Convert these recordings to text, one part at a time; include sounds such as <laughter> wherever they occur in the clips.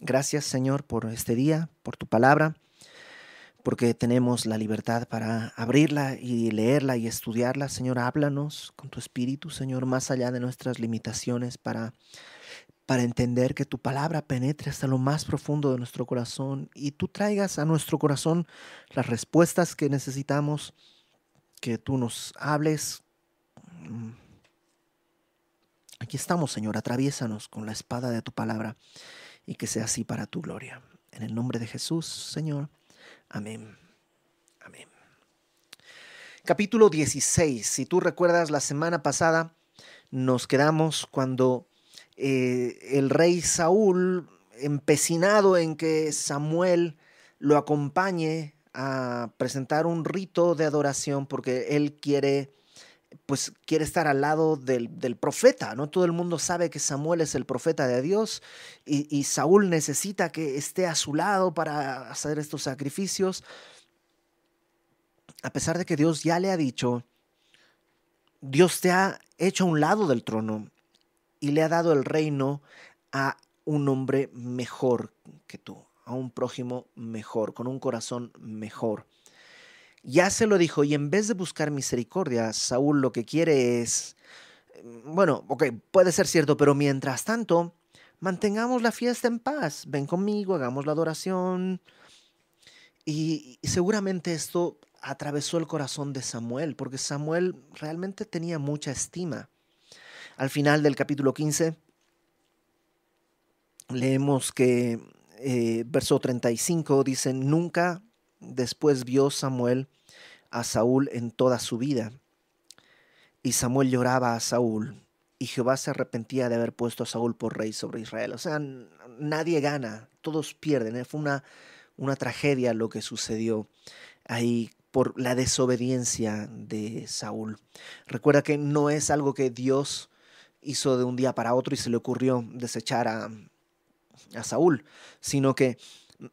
Gracias Señor por este día, por tu palabra, porque tenemos la libertad para abrirla y leerla y estudiarla. Señor, háblanos con tu espíritu, Señor, más allá de nuestras limitaciones para para entender que tu palabra penetre hasta lo más profundo de nuestro corazón y tú traigas a nuestro corazón las respuestas que necesitamos, que tú nos hables. Mm. Aquí estamos, Señor, atraviésanos con la espada de tu palabra y que sea así para tu gloria. En el nombre de Jesús, Señor. Amén. Amén. Capítulo 16. Si tú recuerdas la semana pasada, nos quedamos cuando eh, el rey Saúl, empecinado en que Samuel lo acompañe a presentar un rito de adoración porque él quiere pues quiere estar al lado del, profeta, ¿no? Todo el mundo sabe que Samuel es el profeta de Dios y, Saúl necesita que esté a su lado para hacer estos sacrificios. A pesar de que Dios ya le ha dicho, Dios te ha hecho a un lado del trono y le ha dado el reino a un hombre mejor que tú, a un prójimo mejor, con un corazón mejor. Ya se lo dijo, y en vez de buscar misericordia, Saúl lo que quiere es, mm, bueno, ok, puede ser cierto, pero mientras tanto, mantengamos la fiesta en paz, ven conmigo, hagamos la adoración. Y, seguramente esto atravesó el corazón de Samuel, porque Samuel realmente tenía mucha estima al final del capítulo 15, leemos que eh, verso 35 dice, nunca después vio Samuel a Saúl en toda su vida. Y Samuel lloraba a Saúl, y Jehová se arrepentía de haber puesto a Saúl por rey sobre Israel. O sea, nadie gana, todos pierden. ¿eh? Fue una, una tragedia lo que sucedió ahí por la desobediencia de Saúl. Recuerda que no es algo que Dios hizo de un día para otro y se le ocurrió desechar a, a Saúl, sino que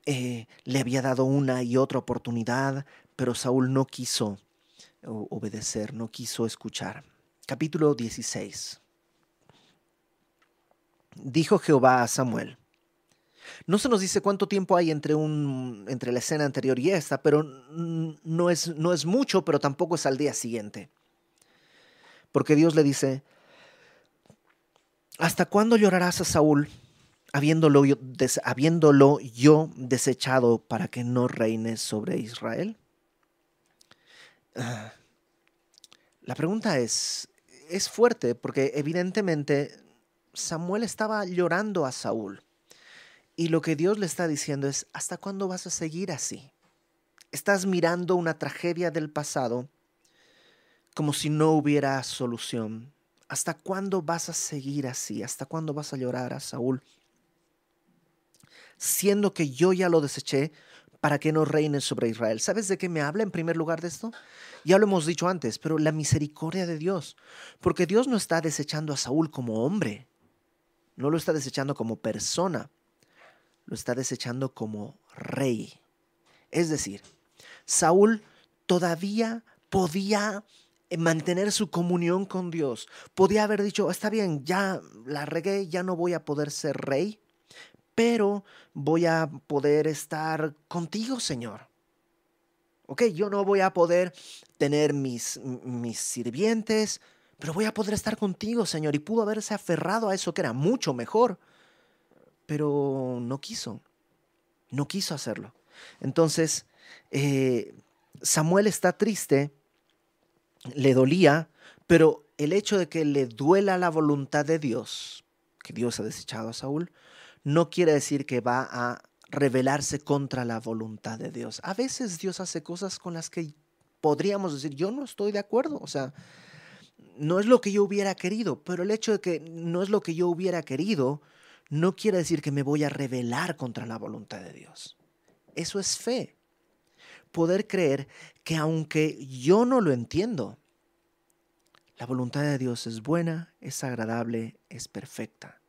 eh, le había dado una y otra oportunidad, pero Saúl no quiso obedecer, no quiso escuchar. Capítulo 16. Dijo Jehová a Samuel. No se nos dice cuánto tiempo hay entre, la escena anterior y esta, pero no es, no es mucho, pero tampoco es al día siguiente. Porque Dios le dice, ¿Hasta cuándo llorarás a Saúl, habiéndolo, habiéndolo yo desechado para que no reine sobre Israel? La pregunta es, es fuerte porque evidentemente Samuel estaba llorando a Saúl. Y lo que Dios le está diciendo es, ¿hasta cuándo vas a seguir así? Estás mirando una tragedia del pasado como si no hubiera solución. ¿Hasta cuándo vas a seguir así? ¿Hasta cuándo vas a llorar a Saúl? Siendo que yo ya lo deseché para que no reine sobre Israel. ¿Sabes de qué me habla en primer lugar de esto? Ya lo hemos dicho antes, pero la misericordia de Dios. Porque Dios no está desechando a Saúl como hombre, no lo está desechando como persona, lo está desechando como rey. Es decir, Saúl todavía podía mantener su comunión con Dios. Podía haber dicho, está bien, ya la regué, ya no voy a poder ser rey, pero voy a poder estar contigo, Señor. Ok, yo no voy a poder tener mis, mis sirvientes, pero voy a poder estar contigo, Señor. Y pudo haberse aferrado a eso que era mucho mejor, pero no quiso, no quiso hacerlo. Entonces, eh, Samuel está triste le dolía, pero el hecho de que le duela la voluntad de Dios, que Dios ha desechado a Saúl, no quiere decir que va a rebelarse contra la voluntad de Dios. A veces Dios hace cosas con las que podríamos decir, yo no estoy de acuerdo, o sea, no es lo que yo hubiera querido, pero el hecho de que no es lo que yo hubiera querido, no quiere decir que me voy a rebelar contra la voluntad de Dios. Eso es fe poder creer que aunque yo no lo entiendo, la voluntad de Dios es buena, es agradable, es perfecta,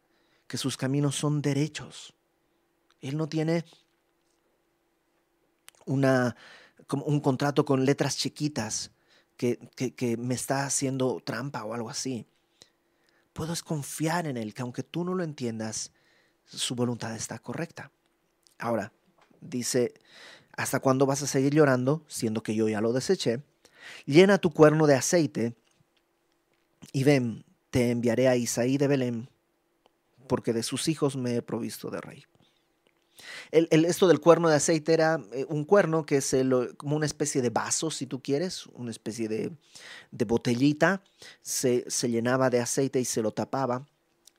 que sus caminos son derechos. Él no tiene una, como un contrato con letras chiquitas que, que, me está haciendo trampa o algo así. Puedo confiar en Él, que aunque tú no lo entiendas, su voluntad está correcta. Ahora, dice, ¿hasta cuándo vas a seguir llorando, siendo que yo ya lo deseché? Llena tu cuerno de aceite y ven, te enviaré a Isaí de Belén, porque de sus hijos me he provisto de rey. El, esto del cuerno de aceite era eh, un cuerno que es como una especie de vaso, si tú quieres, una especie de, botellita, se, se, llenaba de aceite y se lo tapaba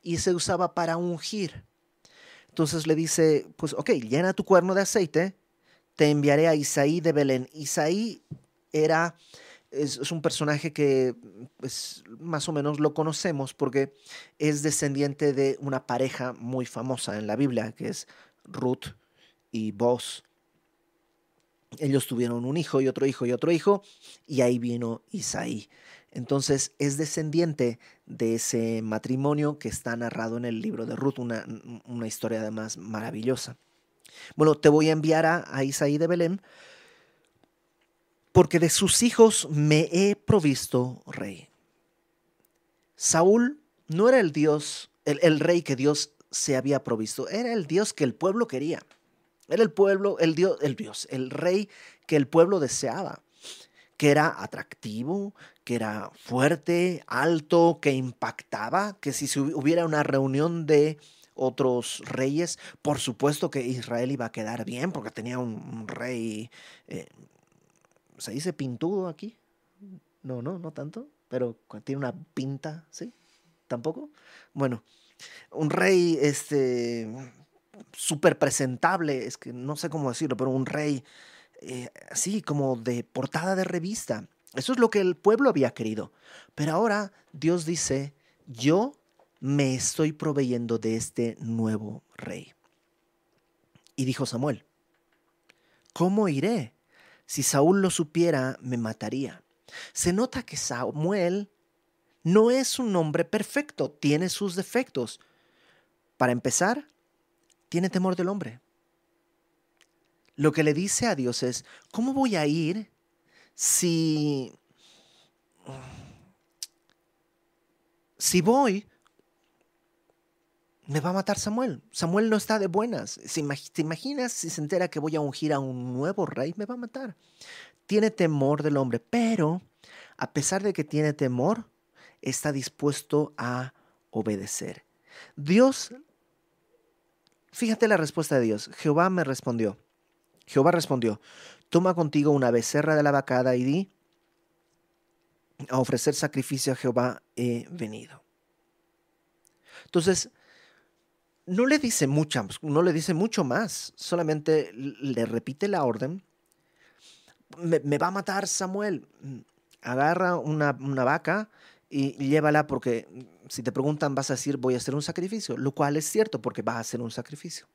y se usaba para ungir. Entonces le dice, pues ok, llena tu cuerno de aceite, te enviaré a Isaí de Belén. Isaí era, es, un personaje que pues, más o menos lo conocemos porque es descendiente de una pareja muy famosa en la Biblia, que es Ruth y Boz. Ellos tuvieron un hijo y otro hijo y otro hijo, y ahí vino Isaí. Entonces es descendiente de ese matrimonio que está narrado en el libro de Ruth, una, una historia además maravillosa. Bueno, te voy a enviar a, a, Isaí de Belén, porque de sus hijos me he provisto rey. Saúl no era el Dios, el, rey que Dios se había provisto. Era el Dios que el pueblo quería. Era el pueblo, el Dios, el Dios, el rey que el pueblo deseaba, que era atractivo, que era fuerte, alto, que impactaba, que si hubiera una reunión de otros reyes, por supuesto que Israel iba a quedar bien porque tenía un, rey, eh, ¿se dice pintudo aquí? No, no, no tanto, pero tiene una pinta, ¿sí? ¿Tampoco? Bueno, un rey este súper presentable, es que no sé cómo decirlo, pero un rey eh, así como de portada de revista. Eso es lo que el pueblo había querido. Pero ahora Dios dice, yo me estoy proveyendo de este nuevo rey. Y dijo Samuel, ¿cómo iré? Si Saúl lo supiera, me mataría. Se nota que Samuel no es un hombre perfecto, tiene sus defectos. Para empezar, tiene temor del hombre. Lo que le dice a Dios es, ¿cómo voy a ir si... Si voy, me va a matar Samuel. Samuel no está de buenas. ¿Te imaginas si se entera que voy a ungir a un nuevo rey? Me va a matar. Tiene temor del hombre, pero a pesar de que tiene temor, está dispuesto a obedecer. Dios, fíjate la respuesta de Dios. Jehová me respondió. Jehová respondió, toma contigo una becerra de la vacada y di, a ofrecer sacrificio a Jehová he venido. Entonces, no le dice mucho, no le dice mucho más, solamente le repite la orden. Me, va a matar Samuel. Agarra una, una vaca y llévala porque mm, si te preguntan vas a decir voy a hacer un sacrificio, lo cual es cierto porque vas a hacer un sacrificio.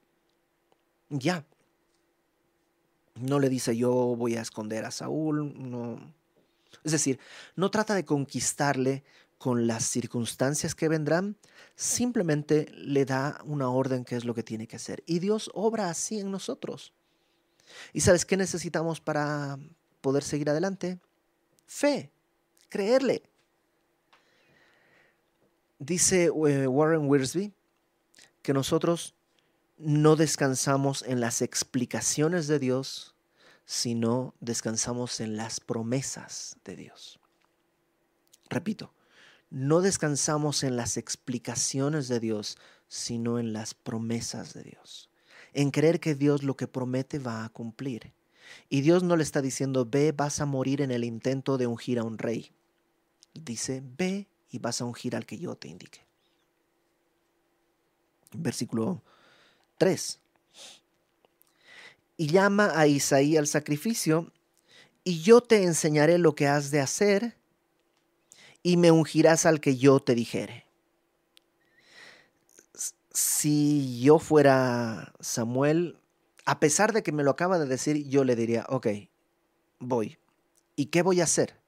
Ya. No le dice yo voy a esconder a Saúl, no. Es decir, no trata de conquistarle con las circunstancias que vendrán, simplemente le da una orden que es lo que tiene que hacer. Y Dios obra así en nosotros. ¿Y sabes qué necesitamos para poder seguir adelante? Fe, creerle. Dice eh, Warren Wiersbe que nosotros no descansamos en las explicaciones de Dios, sino descansamos en las promesas de Dios. Repito, no descansamos en las explicaciones de Dios, sino en las promesas de Dios. En creer que Dios lo que promete va a cumplir. Y Dios no le está diciendo, ve, vas a morir en el intento de ungir a un rey. Dice, ve y vas a ungir al que yo te indique. Versículo 3. Y llama a Isaí al sacrificio, y yo te enseñaré lo que has de hacer, y me ungirás al que yo te dijere. Si yo fuera Samuel, a pesar de que me lo acaba de decir, yo le diría, ok, voy. ¿Y qué voy a hacer?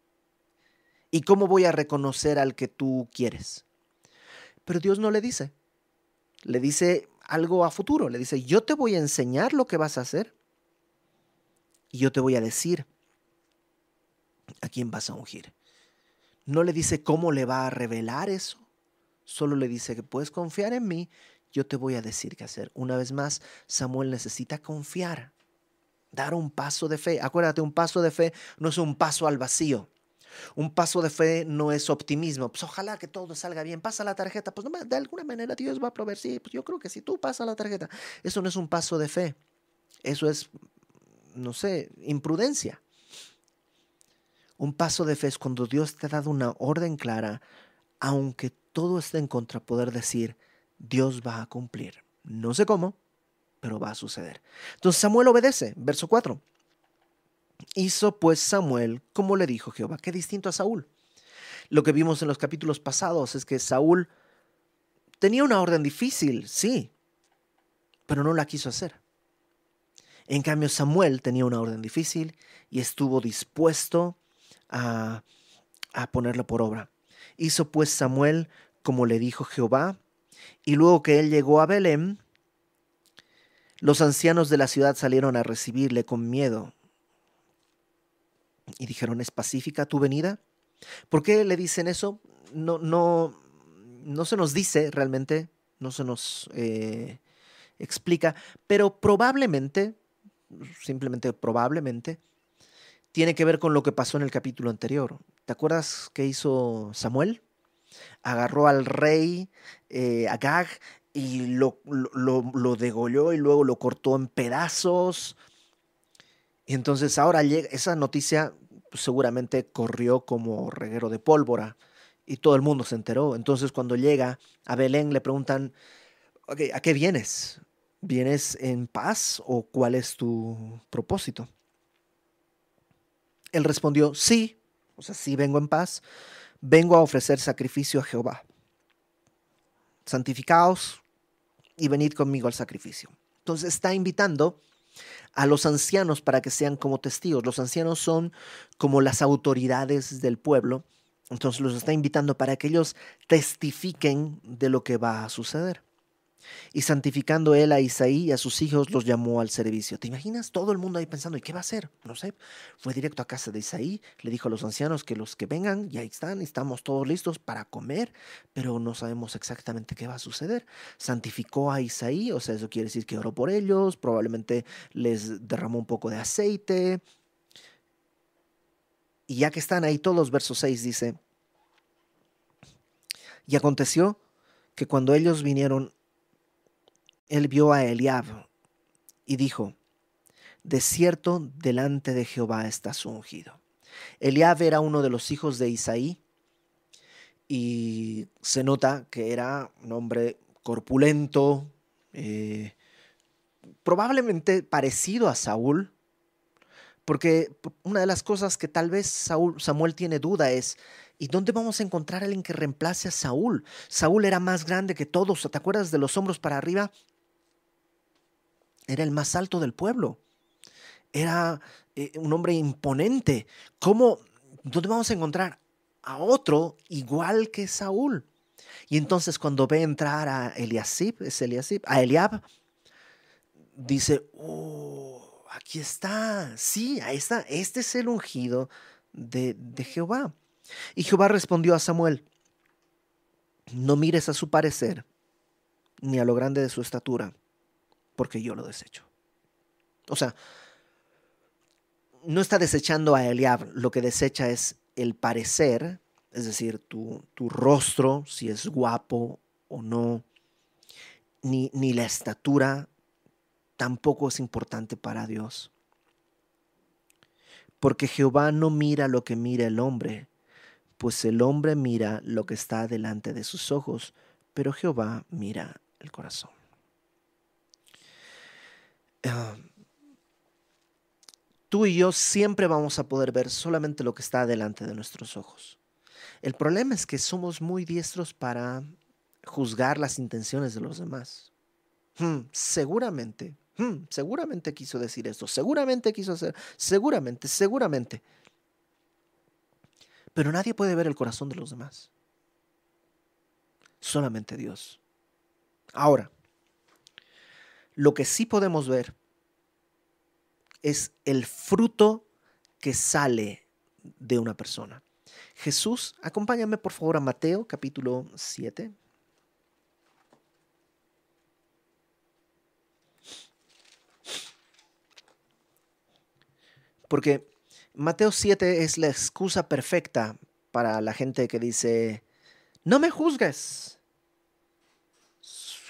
¿Y cómo voy a reconocer al que tú quieres? Pero Dios no le dice. Le dice algo a futuro. Le dice, yo te voy a enseñar lo que vas a hacer. Y yo te voy a decir a quién vas a ungir. No le dice cómo le va a revelar eso. Solo le dice que puedes confiar en mí. yo te voy a decir qué hacer. Una vez más, Samuel necesita confiar, dar un paso de fe. Acuérdate, un paso de fe no es un paso al vacío. Un paso de fe no es optimismo. Pues ojalá que todo salga bien. Pasa la tarjeta. Pues de alguna manera Dios va a proveer. Sí, pues yo creo que si tú pasas la tarjeta. Eso no es un paso de fe. Eso es, no sé, imprudencia. Un paso de fe es cuando Dios te ha dado una orden clara, aunque todo esté en contra, poder decir, Dios va a cumplir. No sé cómo, pero va a suceder. Entonces Samuel obedece. Verso 4. Hizo pues Samuel como le dijo Jehová. Qué distinto a Saúl. Lo que vimos en los capítulos pasados es que Saúl tenía una orden difícil, sí, pero no la quiso hacer. En cambio, Samuel tenía una orden difícil y estuvo dispuesto a, ponerla por obra. Hizo pues Samuel como le dijo Jehová, y luego que él llegó a Belén, los ancianos de la ciudad salieron a recibirle con miedo y dijeron, ¿es pacífica tu venida? ¿Por qué le dicen eso? No, no, no se nos dice realmente, no se nos eh, explica, pero probablemente, simplemente probablemente, tiene que ver con lo que pasó en el capítulo anterior. ¿Te acuerdas qué hizo Samuel? Agarró al rey eh, Agag y lo, degolló y luego lo cortó en pedazos. Y entonces ahora llega, esa noticia seguramente corrió como reguero de pólvora y todo el mundo se enteró. Entonces cuando llega a Belén le preguntan, ¿a qué vienes? ¿Vienes en paz o cuál es tu propósito? Él respondió, sí, o sea, sí vengo en paz, vengo a ofrecer sacrificio a Jehová. Santificaos y venid conmigo al sacrificio. Entonces está invitando a los ancianos para que sean como testigos. Los ancianos son como las autoridades del pueblo. Entonces los está invitando para que ellos testifiquen de lo que va a suceder. Y santificando él a Isaí y a sus hijos, los llamó al servicio. ¿Te imaginas? Todo el mundo ahí pensando, ¿y qué va a hacer? No sé. Fue directo a casa de Isaí, le dijo a los ancianos que los que vengan, ya están, estamos todos listos para comer, pero no sabemos exactamente qué va a suceder. Santificó a Isaí, o sea, eso quiere decir que oró por ellos, probablemente les derramó un poco de aceite. Y ya que están ahí todos, verso 6 dice, y aconteció que cuando ellos vinieron él vio a Eliab y dijo, de cierto delante de Jehová estás ungido. Eliab era uno de los hijos de Isaí y se nota que era un hombre corpulento, eh, probablemente parecido a Saúl, porque una de las cosas que tal vez Saúl, Samuel tiene duda es, ¿y dónde vamos a encontrar a alguien que reemplace a Saúl? Saúl era más grande que todos, ¿te acuerdas de los hombros para arriba? Era el más alto del pueblo. Era eh, un hombre imponente. ¿Cómo? ¿Dónde vamos a encontrar a otro igual que Saúl? Y entonces cuando ve entrar a Eliasib, es a Eliab, dice, oh, aquí está, sí, ahí está, este es el ungido de, de Jehová. Y Jehová respondió a Samuel, no mires a su parecer, ni a lo grande de su estatura, porque yo lo desecho. O sea, no está desechando a Eliab, lo que desecha es el parecer, es decir, tu, tu rostro, si es guapo o no, ni, ni la estatura tampoco es importante para Dios. Porque Jehová no mira lo que mira el hombre, pues el hombre mira lo que está delante de sus ojos, pero Jehová mira el corazón. Tú y yo siempre vamos a poder ver solamente lo que está delante de nuestros ojos. El problema es que somos muy diestros para juzgar las intenciones de los demás. Hmm, seguramente, hmm, seguramente quiso decir esto, seguramente quiso hacer, seguramente, seguramente. Pero nadie puede ver el corazón de los demás. Solamente Dios. Ahora, lo que sí podemos ver es el fruto que sale de una persona. Jesús, acompáñame por favor a Mateo capítulo 7. Porque Mateo 7 es la excusa perfecta para la gente que dice, no me juzgues,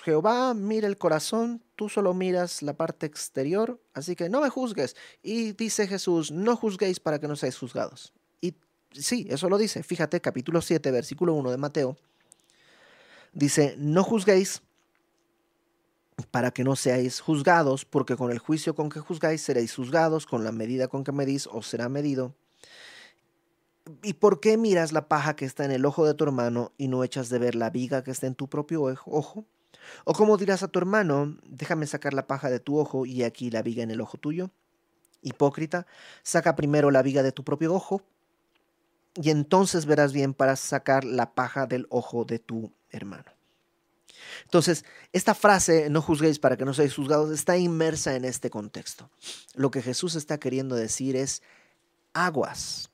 Jehová mira el corazón, tú solo miras la parte exterior, así que no me juzgues. Y dice Jesús, no juzguéis para que no seáis juzgados. Y sí, eso lo dice. Fíjate, capítulo 7, versículo 1 de Mateo. Dice, no juzguéis para que no seáis juzgados, porque con el juicio con que juzgáis seréis juzgados, con la medida con que medís os será medido. ¿Y por qué miras la paja que está en el ojo de tu hermano y no echas de ver la viga que está en tu propio ojo? ¿O cómo dirás a tu hermano, déjame sacar la paja de tu ojo y aquí la viga en el ojo tuyo? Hipócrita, saca primero la viga de tu propio ojo y entonces verás bien para sacar la paja del ojo de tu hermano. Entonces, esta frase, no juzguéis para que no seáis juzgados, está inmersa en este contexto. Lo que Jesús está queriendo decir es, aguas.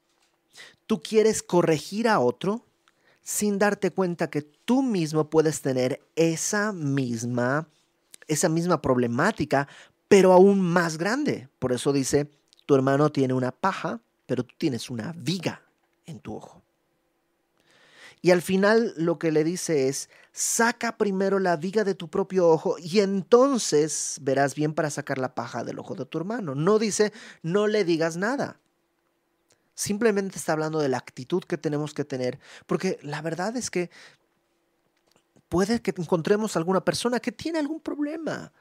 Tú quieres corregir a otro sin darte cuenta que tú mismo puedes tener esa misma, esa misma problemática, pero aún más grande. Por eso dice, tu hermano tiene una paja, pero tú tienes una viga en tu ojo. Y al final lo que le dice es, saca primero la viga de tu propio ojo y entonces verás bien para sacar la paja del ojo de tu hermano. No dice, no le digas nada. Simplemente está hablando de la actitud que tenemos que tener, porque la verdad es que puede que encontremos alguna persona que tiene algún problema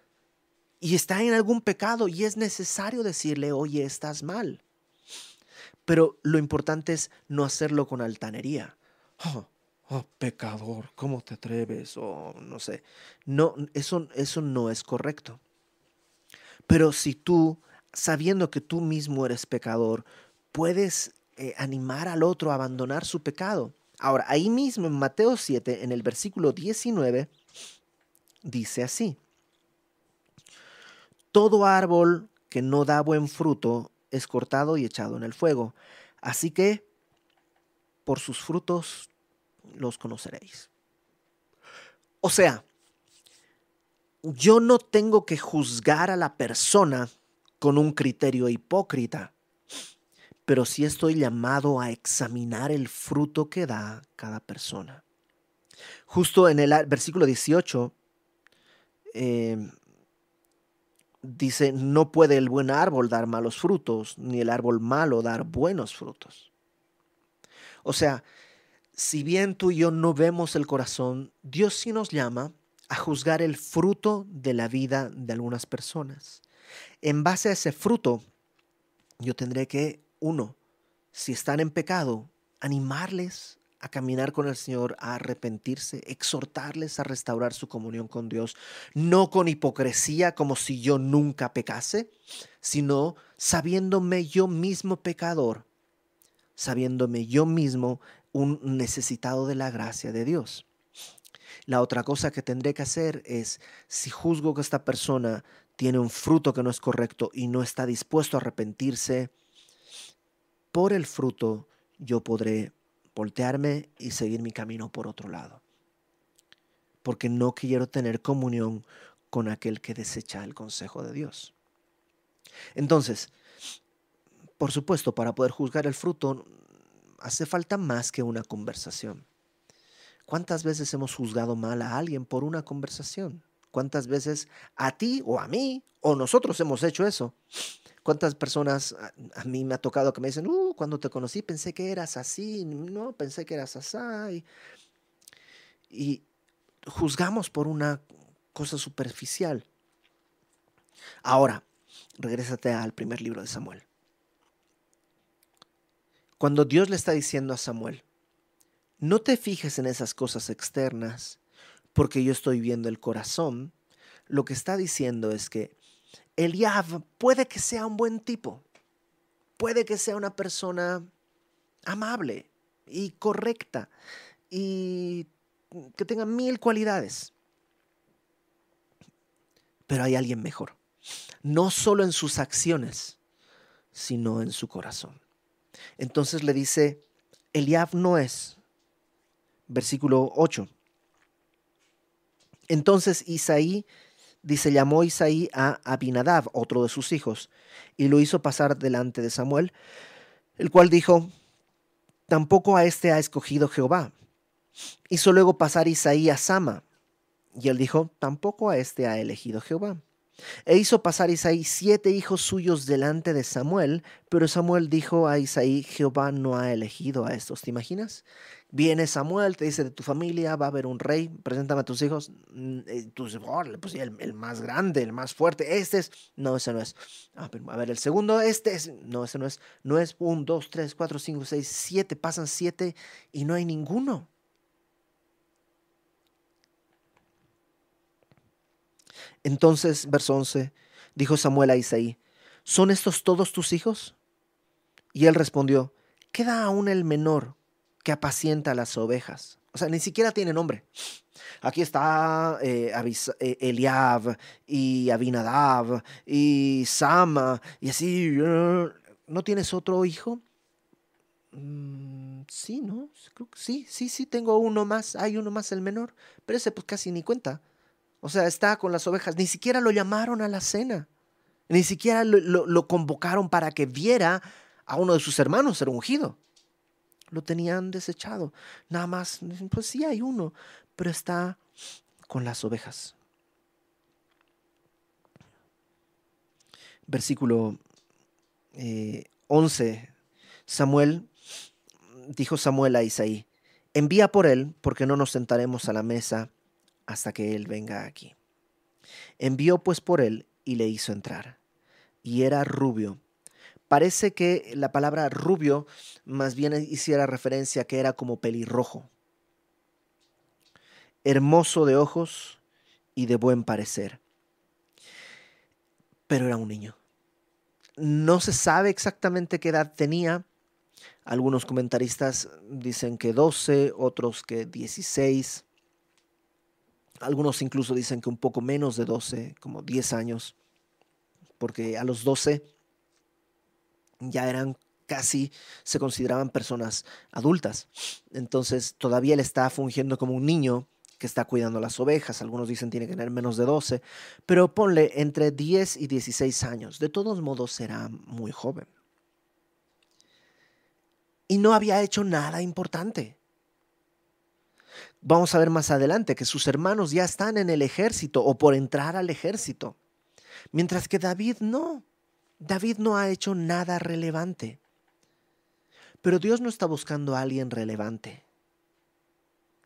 y está en algún pecado y es necesario decirle, oye, estás mal. Pero lo importante es no hacerlo con altanería oh, oh, pecador, ¿cómo te atreves? O no sé. No, eso, eso no es correcto. Pero si tú, sabiendo que tú mismo eres pecador, puedes eh, animar al otro a abandonar su pecado. Ahora, ahí mismo en Mateo 7, en el versículo 19, dice así. Todo árbol que no da buen fruto es cortado y echado en el fuego. Así que por sus frutos los conoceréis. O sea, yo no tengo que juzgar a la persona con un criterio hipócrita, pero sí estoy llamado a examinar el fruto que da cada persona. Justo en el versículo 18 em, dice, no puede el buen árbol dar malos frutos, ni el árbol malo dar buenos frutos. O sea, si bien tú y yo no vemos el corazón, Dios sí nos llama a juzgar el fruto de la vida de algunas personas. En base a ese fruto, yo tendré que, uno, si están en pecado, animarles a caminar con el Señor, a arrepentirse, exhortarles a restaurar su comunión con Dios, no con hipocresía como si yo nunca pecase, sino sabiéndome yo mismo pecador, sabiéndome yo mismo un necesitado de la gracia de Dios. La otra cosa que tendré que hacer es, si juzgo que esta persona tiene un fruto que no es correcto y no está dispuesto a arrepentirse, por el fruto yo podré voltearme y seguir mi camino por otro lado. Porque no quiero tener comunión con aquel que desecha el consejo de Dios. Entonces, por supuesto, para poder juzgar el fruto hace falta más que una conversación. ¿Cuántas veces hemos juzgado mal a alguien por una conversación? ¿Cuántas veces a ti o a mí o nosotros hemos hecho eso? ¿Cuántas personas a, mí me ha tocado que me dicen, uh, cuando te conocí pensé que eras así, no, pensé que eras así? Y, juzgamos por una cosa superficial. Ahora, regrésate al primer libro de Samuel. Cuando Dios le está diciendo a Samuel, no te fijes en esas cosas externas, porque yo estoy viendo el corazón, lo que está diciendo es que Eliab puede que sea un buen tipo, puede que sea una persona amable y correcta y que tenga mil cualidades. Pero hay alguien mejor, no solo en sus acciones, sino en su corazón. Entonces le dice, Eliab no es. Versículo 8. Entonces Isaí dice, llamó Isaí a Abinadab, otro de sus hijos, y lo hizo pasar delante de Samuel, el cual dijo, tampoco a este ha escogido Jehová. Hizo luego pasar Isaí a Sama, y él dijo, tampoco a este ha elegido Jehová. E hizo pasar Isaí siete hijos suyos delante de Samuel, pero Samuel dijo a Isaí, Jehová no ha elegido a estos. ¿Te imaginas? Viene Samuel, te dice de tu familia va a haber un rey, preséntame a tus hijos. Mm, eh, tú dices, pues el, el, más grande, el más fuerte, este es. No, ese no es. Ah, a ver, el segundo, este es. No, ese no es. No es un, dos, tres, cuatro, cinco, seis, siete. Pasan siete y no hay ninguno. Entonces, verso 11, dijo Samuel a Isaí, ¿son estos todos tus hijos? Y él respondió, queda aún el menor que apacienta las ovejas. O sea, ni siquiera tiene nombre. Aquí está eh, eh, Eliab y Abinadab y Sama y así. ¿No tienes otro hijo? Mm, sí, ¿no? sí, sí, sí, tengo uno más. Hay uno más, el menor. Pero ese pues casi ni cuenta. O sea, está con las ovejas. Ni siquiera lo llamaron a la cena. Ni siquiera lo, convocaron para que viera a uno de sus hermanos ser ungido. Lo tenían desechado. Nada más, pues sí hay uno, pero está con las ovejas. Versículo 11. Eh, Samuel, dijo Samuel a Isaí, envía por él, porque no nos sentaremos a la mesa hasta que él venga aquí. Envió pues por él y le hizo entrar. Y era rubio. Parece que la palabra rubio más bien hiciera referencia a que era como pelirrojo. Hermoso de ojos y de buen parecer. Pero era un niño. No se sabe exactamente qué edad tenía. Algunos comentaristas dicen que 12, otros que 16. Algunos incluso dicen que un poco menos de 12, como 10 años, porque a los 12 ya eran casi, se consideraban personas adultas. Entonces todavía él está fungiendo como un niño que está cuidando las ovejas. Algunos dicen tiene que tener menos de 12, pero ponle entre 10 y 16 años. De todos modos será muy joven. Y no había hecho nada importante. Vamos a ver más adelante que sus hermanos ya están en el ejército o por entrar al ejército. Mientras que David no. David no ha hecho nada relevante. Pero Dios no está buscando a alguien relevante.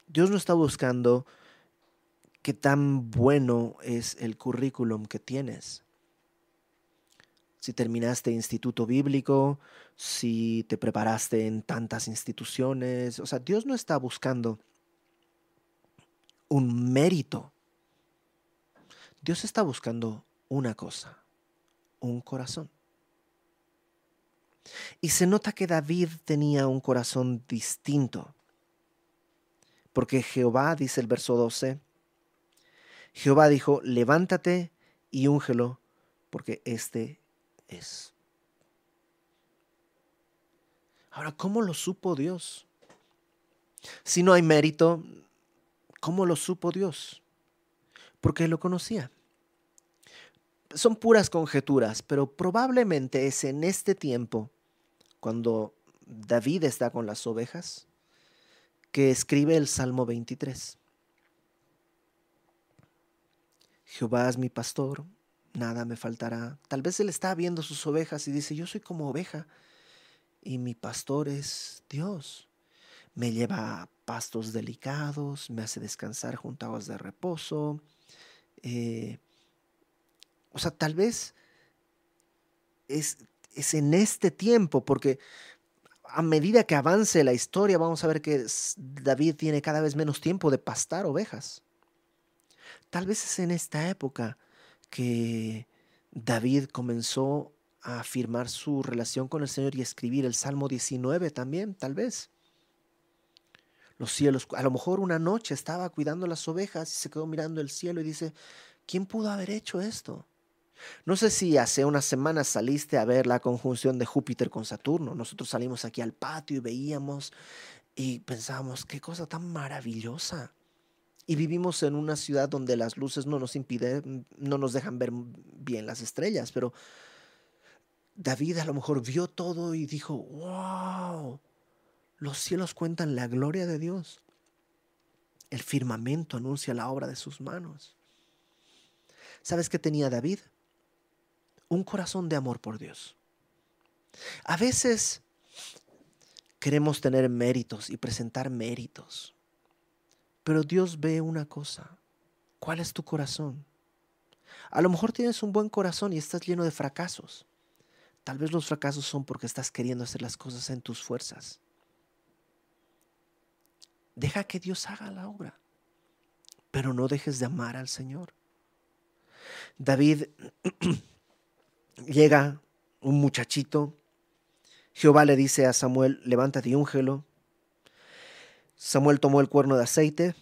Dios no está buscando qué tan bueno es el currículum que tienes. Si terminaste instituto bíblico, si te preparaste en tantas instituciones, o sea, Dios no está buscando un mérito. Dios está buscando una cosa, un corazón. Y se nota que David tenía un corazón distinto. Porque Jehová, dice el verso 12, Jehová dijo, levántate y úngelo, porque este es. Ahora, ¿cómo lo supo Dios? Si no hay mérito, ¿Cómo lo supo Dios? Porque lo conocía. Son puras conjeturas, pero probablemente es en este tiempo, cuando David está con las ovejas, que escribe el Salmo 23. Jehová es mi pastor, nada me faltará. Tal vez él está viendo sus ovejas y dice, yo soy como oveja y mi pastor es Dios me lleva pastos delicados, me hace descansar junto a aguas de reposo. Eh, o sea, tal vez es, es en este tiempo, porque a medida que avance la historia vamos a ver que David tiene cada vez menos tiempo de pastar ovejas. Tal vez es en esta época que David comenzó a afirmar su relación con el Señor y escribir el Salmo 19 también, tal vez los cielos. A lo mejor una noche estaba cuidando las ovejas y se quedó mirando el cielo y dice, ¿quién pudo haber hecho esto? No sé si hace unas semanas saliste a ver la conjunción de Júpiter con Saturno. Nosotros salimos aquí al patio y veíamos y pensábamos, qué cosa tan maravillosa. y vivimos en una ciudad donde las luces no nos impiden, no nos dejan ver bien las estrellas, pero David a lo mejor vio todo y dijo, wow, los cielos cuentan la gloria de Dios. El firmamento anuncia la obra de sus manos. ¿Sabes qué tenía David? Un corazón de amor por Dios. A veces queremos tener méritos y presentar méritos, pero Dios ve una cosa. ¿Cuál es tu corazón? A lo mejor tienes un buen corazón y estás lleno de fracasos. Tal vez los fracasos son porque estás queriendo hacer las cosas en tus fuerzas. Deja que Dios haga la obra, pero no dejes de amar al Señor. David <clears throat> llega un muchachito. Jehová le dice a Samuel, levántate y úngelo. Samuel tomó el cuerno de aceite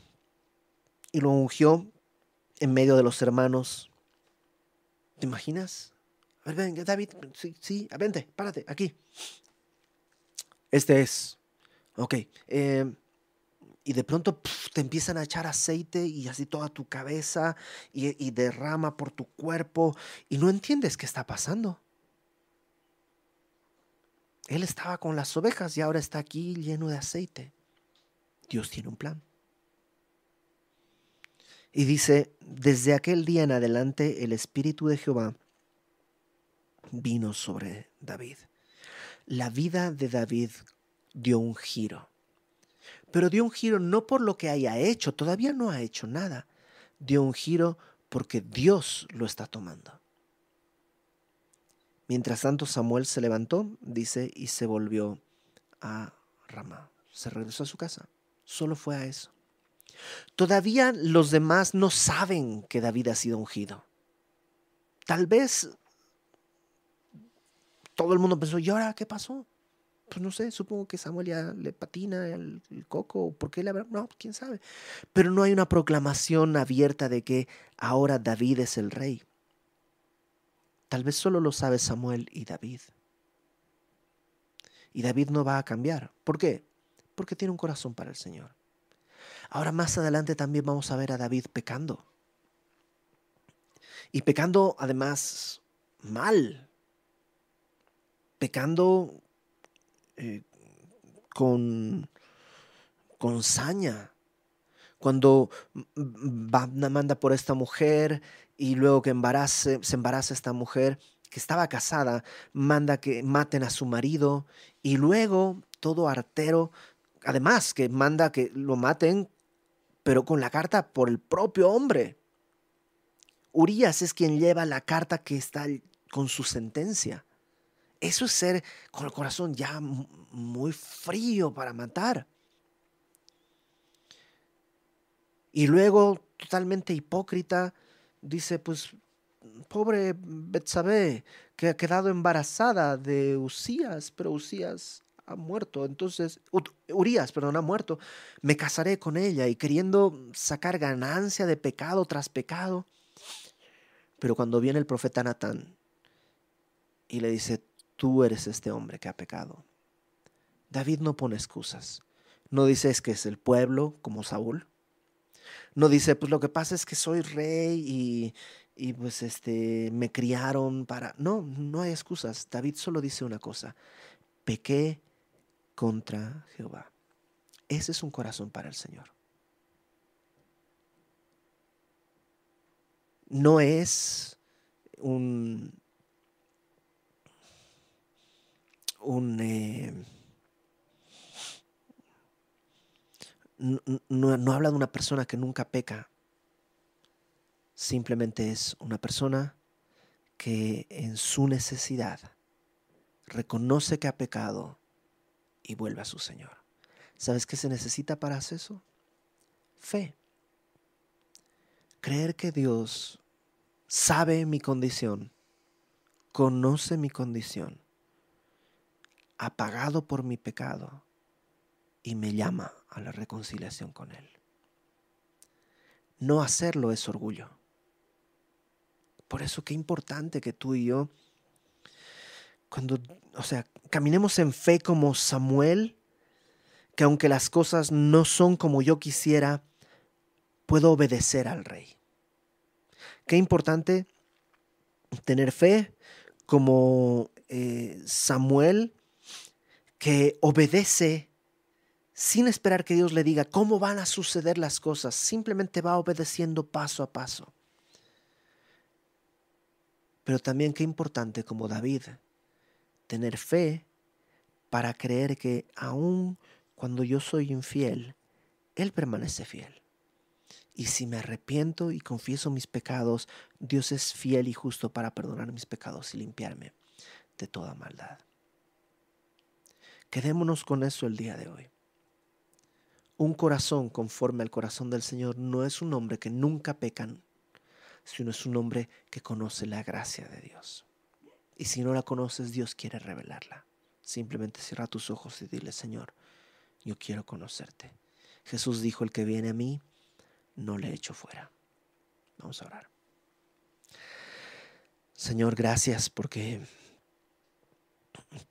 y lo ungió en medio de los hermanos. ¿Te imaginas? A ver, ven, David, sí, sí, vente, párate, aquí. Este es. Ok. Eh, y de pronto te empiezan a echar aceite y así toda tu cabeza y, y, derrama por tu cuerpo y no entiendes qué está pasando. Él estaba con las ovejas y ahora está aquí lleno de aceite. Dios tiene un plan. Y dice, desde aquel día en adelante el Espíritu de Jehová vino sobre David. La vida de David dio un giro pero dio un giro no por lo que haya hecho, todavía no ha hecho nada. Dio un giro porque Dios lo está tomando. Mientras tanto Samuel se levantó, dice, y se volvió a Ramá. Se regresó a su casa. Solo fue a eso. Todavía los demás no saben que David ha sido ungido. Tal vez todo el mundo pensó, ¿y ahora qué pasó? Pues no sé, supongo que Samuel ya le patina el, coco, ¿por qué le No, quién sabe. Pero no hay una proclamación abierta de que ahora David es el rey. Tal vez solo lo sabe Samuel y David. Y David no va a cambiar. ¿Por qué? Porque tiene un corazón para el Señor. Ahora más adelante también vamos a ver a David pecando. Y pecando además mal. Pecando eh, con, con saña. Cuando manda por esta mujer y luego que embarace, se embaraza esta mujer que estaba casada, manda que maten a su marido y luego todo artero, además que manda que lo maten, pero con la carta por el propio hombre. Urias es quien lleva la carta que está con su sentencia. Eso es ser con el corazón ya muy frío para matar. Y luego, totalmente hipócrita, dice, pues, pobre Betsabé, que ha quedado embarazada de Usías, pero Usías ha muerto. Entonces, Urias, perdón, ha muerto. Me casaré con ella y queriendo sacar ganancia de pecado tras pecado. Pero cuando viene el profeta Natán y le dice, tú eres este hombre que ha pecado. David no pone excusas. No dice es que es el pueblo como Saúl. No dice, pues lo que pasa es que soy rey y, y pues este, me criaron para... No, no hay excusas. David solo dice una cosa. Pequé contra Jehová. Ese es un corazón para el Señor. No es un, un eh, no, habla de una persona que nunca peca, simplemente es una persona que en su necesidad reconoce que ha pecado y vuelve a su Señor. ¿Sabes qué se necesita para hacer eso? Fe. Creer que Dios sabe mi condición, conoce mi condición apagado por mi pecado y me llama a la reconciliación con Él. No hacerlo es orgullo. Por eso qué importante que tú y yo, cuando, o sea, caminemos en fe como Samuel, que aunque las cosas no son como yo quisiera, puedo obedecer al rey. Qué importante tener fe como eh, Samuel que obedece sin esperar que Dios le diga cómo van a suceder las cosas, simplemente va obedeciendo paso a paso. Pero también qué importante como David, tener fe para creer que aun cuando yo soy infiel, Él permanece fiel. Y si me arrepiento y confieso mis pecados, Dios es fiel y justo para perdonar mis pecados y limpiarme de toda maldad. Quedémonos con eso el día de hoy. Un corazón conforme al corazón del Señor no es un hombre que nunca pecan, sino es un hombre que conoce la gracia de Dios. Y si no la conoces, Dios quiere revelarla. Simplemente cierra tus ojos y dile, Señor, yo quiero conocerte. Jesús dijo, el que viene a mí, no le echo fuera. Vamos a orar. Señor, gracias porque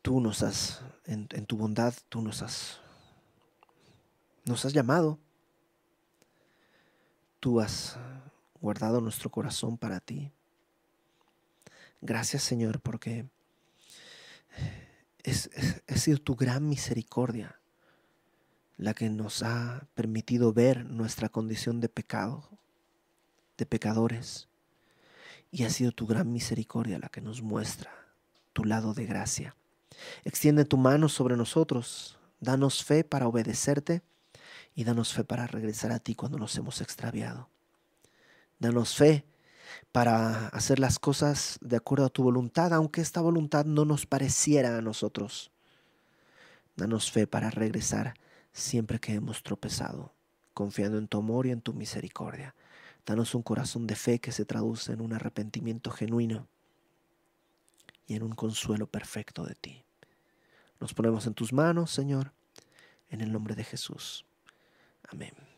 tú nos has, en, tu bondad, tú nos has, nos has llamado. Tú has guardado nuestro corazón para ti. Gracias Señor porque es, es, sido tu gran misericordia la que nos ha permitido ver nuestra condición de pecado, de pecadores. Y ha sido tu gran misericordia la que nos muestra tu lado de gracia. Extiende tu mano sobre nosotros, danos fe para obedecerte y danos fe para regresar a ti cuando nos hemos extraviado. Danos fe para hacer las cosas de acuerdo a tu voluntad, aunque esta voluntad no nos pareciera a nosotros. Danos fe para regresar siempre que hemos tropezado, confiando en tu amor y en tu misericordia. Danos un corazón de fe que se traduce en un arrepentimiento genuino y en un consuelo perfecto de ti. Nos ponemos en tus manos, Señor, en el nombre de Jesús. Amén.